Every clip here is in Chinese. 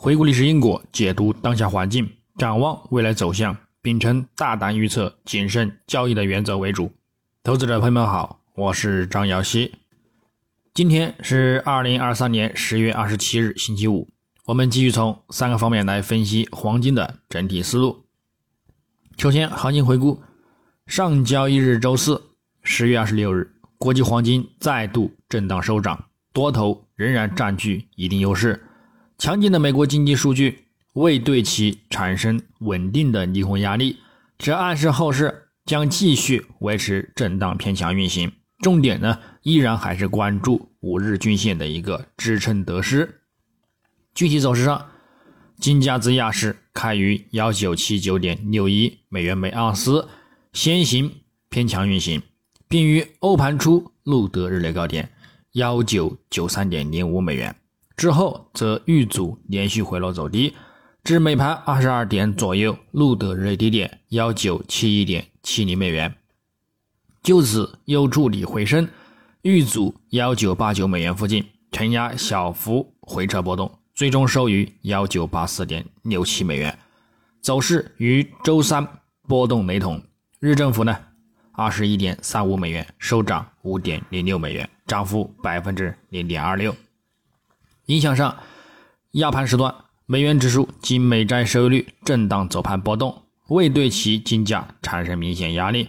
回顾历史因果，解读当下环境，展望未来走向，秉承大胆预测、谨慎交易的原则为主。投资者朋友们好，我是张瑶希。今天是二零二三年十月二十七日，星期五。我们继续从三个方面来分析黄金的整体思路。首先，行情回顾：上交易日周四，十月二十六日，国际黄金再度震荡收涨。多头仍然占据一定优势，强劲的美国经济数据未对其产生稳定的利空压力，这暗示后市将继续维持震荡偏强运行。重点呢，依然还是关注五日均线的一个支撑得失。具体走势上，金价自亚市开于幺九七九点六一美元每盎司，先行偏强运行，并于欧盘初录得日内高点。幺九九三点零五美元之后，则遇阻连续回落走低，至美盘二十二点左右录得日低点幺九七一点七零美元，就此又助力回升，遇阻幺九八九美元附近承压小幅回撤波动，最终收于幺九八四点六七美元，走势与周三波动雷同。日政府呢，二十一点三五美元收涨五点零六美元。涨幅百分之零点二六。影响上，亚盘时段，美元指数及美债收益率震荡走盘波动，未对其金价产生明显压力，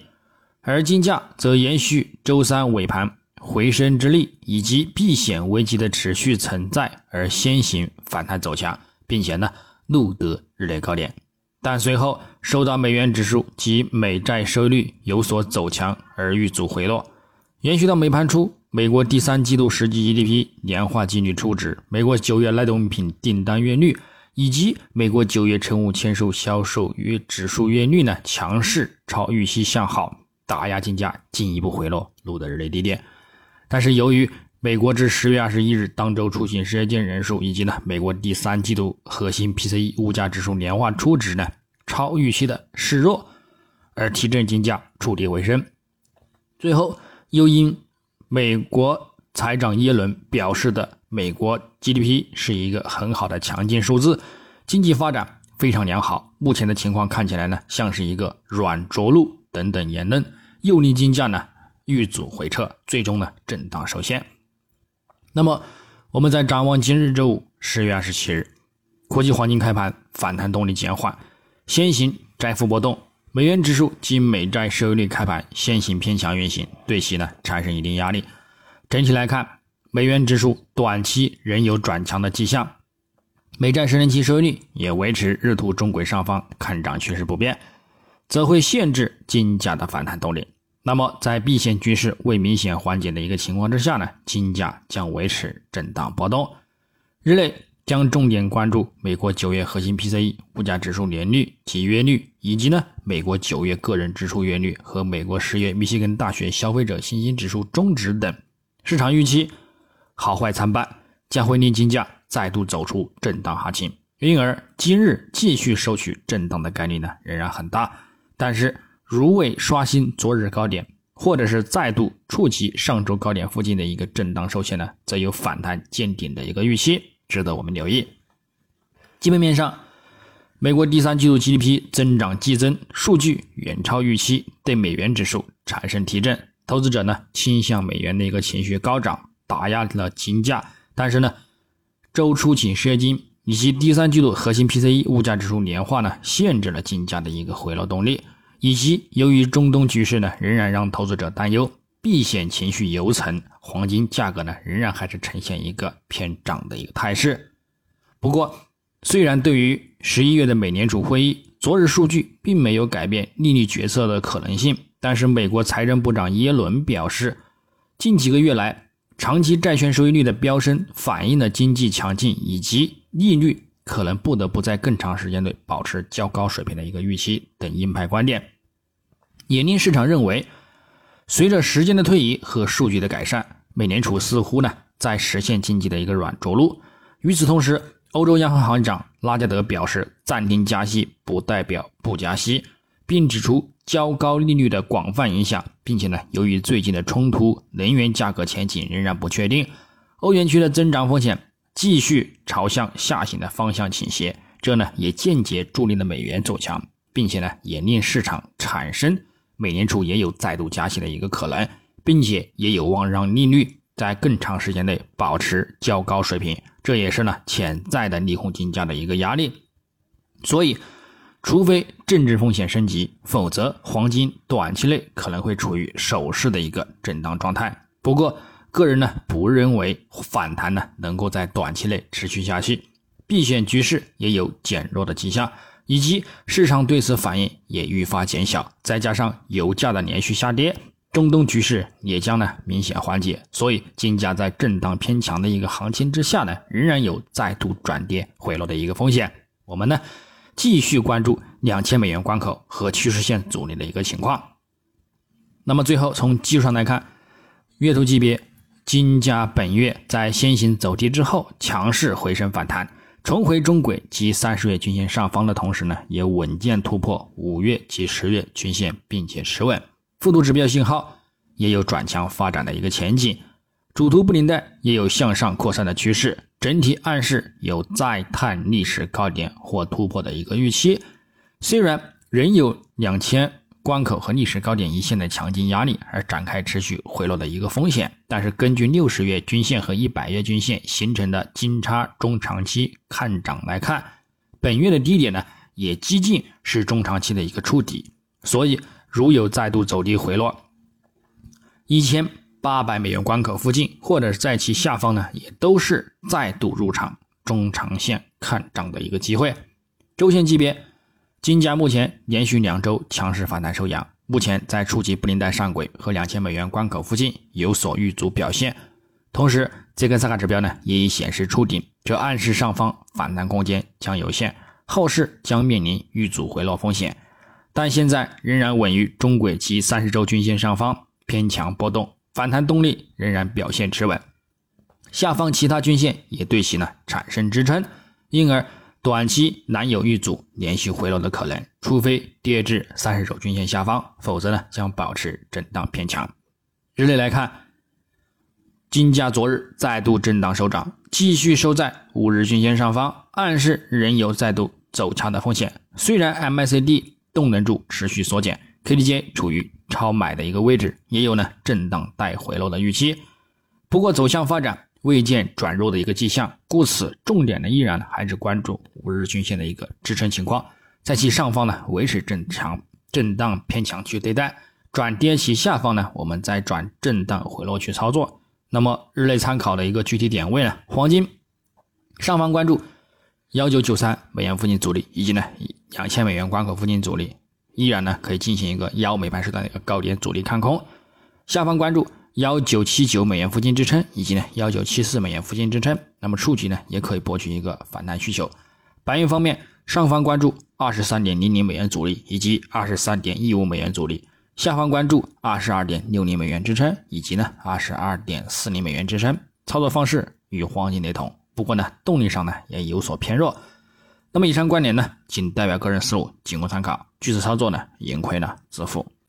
而金价则延续周三尾盘回升之力以及避险危机的持续存在而先行反弹走强，并且呢录得日内高点，但随后受到美元指数及美债收益率有所走强而遇阻回落，延续到美盘初。美国第三季度实际 GDP 年化净率初值、美国九月耐用品订单月率以及美国九月成物签售销售月指数月率呢，强势超预期向好，打压金价进一步回落，录得日内低点。但是由于美国至十月二十一日当周出行失业金人数以及呢美国第三季度核心 PCE 物价指数年化初值呢超预期的示弱，而提振金价触底回升。最后又因美国财长耶伦表示的，美国 GDP 是一个很好的强劲数字，经济发展非常良好。目前的情况看起来呢，像是一个软着陆等等言论，又令金价呢遇阻回撤，最终呢震荡收线。那么，我们在展望今日周五十月二十七日，国际黄金开盘反弹动力减缓，先行窄幅波动。美元指数及美债收益率开盘先行偏强运行，对其呢产生一定压力。整体来看，美元指数短期仍有转强的迹象，美债十年期收益率也维持日图中轨上方看涨趋势不变，则会限制金价的反弹动力。那么，在避险趋势未明显缓解的一个情况之下呢，金价将维持震荡波动，日内。将重点关注美国九月核心 PCE 物价指数年率及月率，以及呢美国九月个人支出月率和美国十月密歇根大学消费者信心指数终值等。市场预期好坏参半，将会令金价再度走出震荡行情，因而今日继续收取震荡的概率呢仍然很大。但是如未刷新昨日高点，或者是再度触及上周高点附近的一个震荡受限呢，则有反弹见顶的一个预期。值得我们留意。基本面上，美国第三季度 GDP 增长激增数据远超预期，对美元指数产生提振，投资者呢倾向美元的一个情绪高涨，打压了金价。但是呢，周初请失业金以及第三季度核心 PCE 物价指数年化呢，限制了金价的一个回落动力，以及由于中东局势呢，仍然让投资者担忧。避险情绪犹存，黄金价格呢仍然还是呈现一个偏涨的一个态势。不过，虽然对于十一月的美联储会议，昨日数据并没有改变利率决策的可能性，但是美国财政部长耶伦表示，近几个月来长期债券收益率的飙升，反映了经济强劲以及利率可能不得不在更长时间内保持较高水平的一个预期等鹰派观点，也令市场认为。随着时间的推移和数据的改善，美联储似乎呢在实现经济的一个软着陆。与此同时，欧洲央行行长拉加德表示，暂停加息不代表不加息，并指出较高利率的广泛影响，并且呢，由于最近的冲突，能源价格前景仍然不确定，欧元区的增长风险继续朝向下行的方向倾斜，这呢也间接助力了美元走强，并且呢也令市场产生美联储也有再度加息的一个可能，并且也有望让利率在更长时间内保持较高水平，这也是呢潜在的利空金价的一个压力。所以，除非政治风险升级，否则黄金短期内可能会处于守势的一个震荡状态。不过，个人呢不认为反弹呢能够在短期内持续下去，避险局势也有减弱的迹象，以及市场对此反应也愈发减小，再加上油价的连续下跌，中东局势也将呢明显缓解，所以金价在震荡偏强的一个行情之下呢，仍然有再度转跌回落的一个风险。我们呢继续关注两千美元关口和趋势线阻力的一个情况。那么最后从技术上来看，月图级别。金价本月在先行走低之后，强势回升反弹，重回中轨及三十月均线上方的同时呢，也稳健突破五月及十月均线，并且持稳。复读指标信号也有转强发展的一个前景，主图布林带也有向上扩散的趋势，整体暗示有再探历史高点或突破的一个预期。虽然仍有两千。关口和历史高点一线的强劲压力而展开持续回落的一个风险，但是根据六十月均线和一百月均线形成的金叉中长期看涨来看，本月的低点呢也接近是中长期的一个触底，所以如有再度走低回落，一千八百美元关口附近或者是在其下方呢，也都是再度入场中长线看涨的一个机会。周线级别。金价目前连续两周强势反弹收阳，目前在触及布林带上轨和两千美元关口附近有所遇阻表现。同时，这根萨卡指标呢也已显示触顶，这暗示上方反弹空间将有限，后市将面临遇阻回落风险。但现在仍然稳于中轨及三十周均线上方，偏强波动，反弹动力仍然表现持稳。下方其他均线也对其呢产生支撑，因而。短期难有遇阻连续回落的可能，除非跌至三十周均线下方，否则呢将保持震荡偏强。日内来看，金价昨日再度震荡收涨，继续收在五日均线上方，暗示仍有再度走强的风险。虽然 MACD 动能柱持续缩减，KDJ 处于超买的一个位置，也有呢震荡带回落的预期。不过走向发展。未见转弱的一个迹象，故此重点呢依然还是关注五日均线的一个支撑情况，在其上方呢维持正常震荡偏强去对待，转跌其下方呢我们再转震荡回落去操作。那么日内参考的一个具体点位呢，黄金上方关注幺九九三美元附近阻力，以及呢两千美元关口附近阻力，依然呢可以进行一个幺美盘时段的一个高点阻力看空，下方关注。幺九七九美元附近支撑，以及呢幺九七四美元附近支撑，那么触及呢也可以博取一个反弹需求。白银方面，上方关注二十三点零零美元阻力，以及二十三点一五美元阻力；下方关注二十二点六零美元支撑，以及呢二十二点四零美元支撑。操作方式与黄金雷同，不过呢动力上呢也有所偏弱。那么以上观点呢仅代表个人思路，仅供参考，据此操作呢盈亏呢自负。